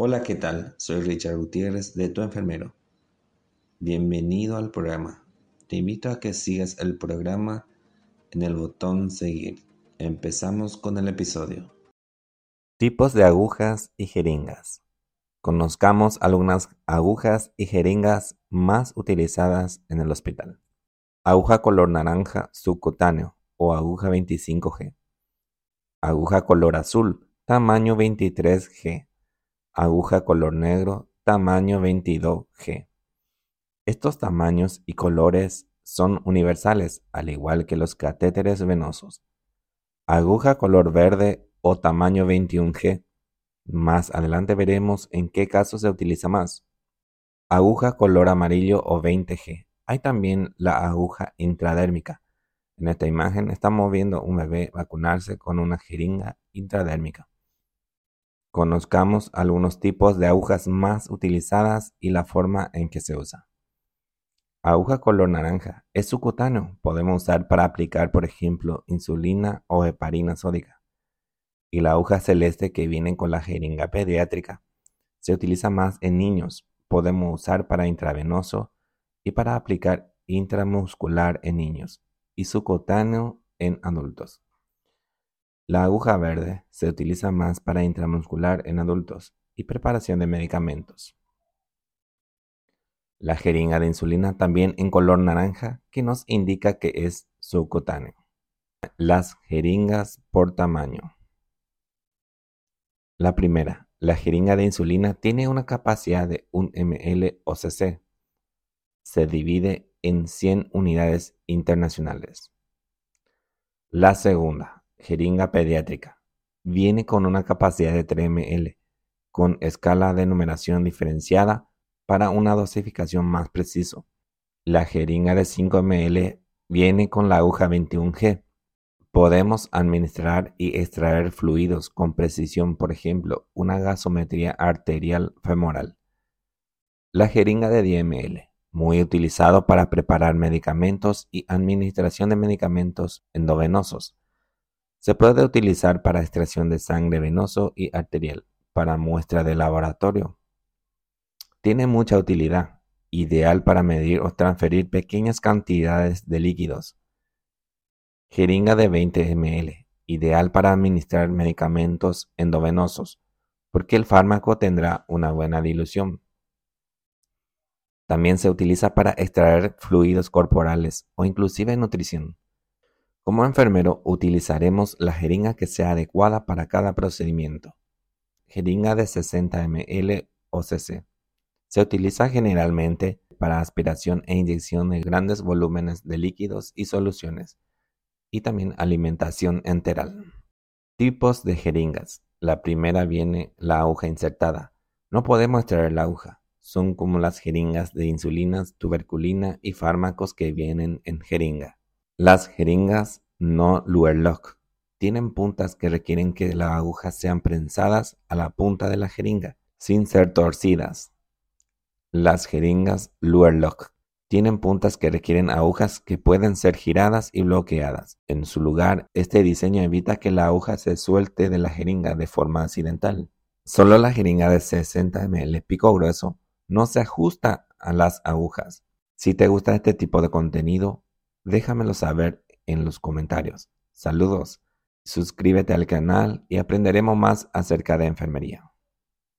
Hola, ¿qué tal? Soy Richard Gutiérrez de Tu Enfermero. Bienvenido al programa. Te invito a que sigas el programa en el botón Seguir. Empezamos con el episodio. Tipos de agujas y jeringas. Conozcamos algunas agujas y jeringas más utilizadas en el hospital. Aguja color naranja subcutáneo o aguja 25G. Aguja color azul, tamaño 23G aguja color negro, tamaño 22G. Estos tamaños y colores son universales, al igual que los catéteres venosos. Aguja color verde o tamaño 21G. Más adelante veremos en qué caso se utiliza más. Aguja color amarillo o 20G. Hay también la aguja intradérmica. En esta imagen estamos viendo un bebé vacunarse con una jeringa intradérmica. Conozcamos algunos tipos de agujas más utilizadas y la forma en que se usa. Aguja color naranja es subcutáneo. Podemos usar para aplicar, por ejemplo, insulina o heparina sódica. Y la aguja celeste que viene con la jeringa pediátrica se utiliza más en niños. Podemos usar para intravenoso y para aplicar intramuscular en niños y subcutáneo en adultos. La aguja verde se utiliza más para intramuscular en adultos y preparación de medicamentos. La jeringa de insulina también en color naranja que nos indica que es subcutáneo. Las jeringas por tamaño. La primera, la jeringa de insulina tiene una capacidad de 1 ml OCC. Se divide en 100 unidades internacionales. La segunda, Jeringa pediátrica. Viene con una capacidad de 3 ml, con escala de numeración diferenciada para una dosificación más preciso. La jeringa de 5 ml viene con la aguja 21G. Podemos administrar y extraer fluidos con precisión, por ejemplo, una gasometría arterial femoral. La jeringa de 10 ml, muy utilizado para preparar medicamentos y administración de medicamentos endovenosos. Se puede utilizar para extracción de sangre venoso y arterial, para muestra de laboratorio. Tiene mucha utilidad, ideal para medir o transferir pequeñas cantidades de líquidos. Jeringa de 20 ml, ideal para administrar medicamentos endovenosos, porque el fármaco tendrá una buena dilución. También se utiliza para extraer fluidos corporales o inclusive nutrición. Como enfermero utilizaremos la jeringa que sea adecuada para cada procedimiento. Jeringa de 60 ml OCC. Se utiliza generalmente para aspiración e inyección de grandes volúmenes de líquidos y soluciones, y también alimentación enteral. Tipos de jeringas. La primera viene la aguja insertada. No podemos extraer la aguja. Son como las jeringas de insulinas, tuberculina y fármacos que vienen en jeringa. Las jeringas no Luerlock tienen puntas que requieren que las agujas sean prensadas a la punta de la jeringa, sin ser torcidas. Las jeringas Luerlock tienen puntas que requieren agujas que pueden ser giradas y bloqueadas. En su lugar, este diseño evita que la aguja se suelte de la jeringa de forma accidental. Solo la jeringa de 60 ml pico grueso no se ajusta a las agujas. Si te gusta este tipo de contenido, Déjamelo saber en los comentarios. Saludos. Suscríbete al canal y aprenderemos más acerca de enfermería.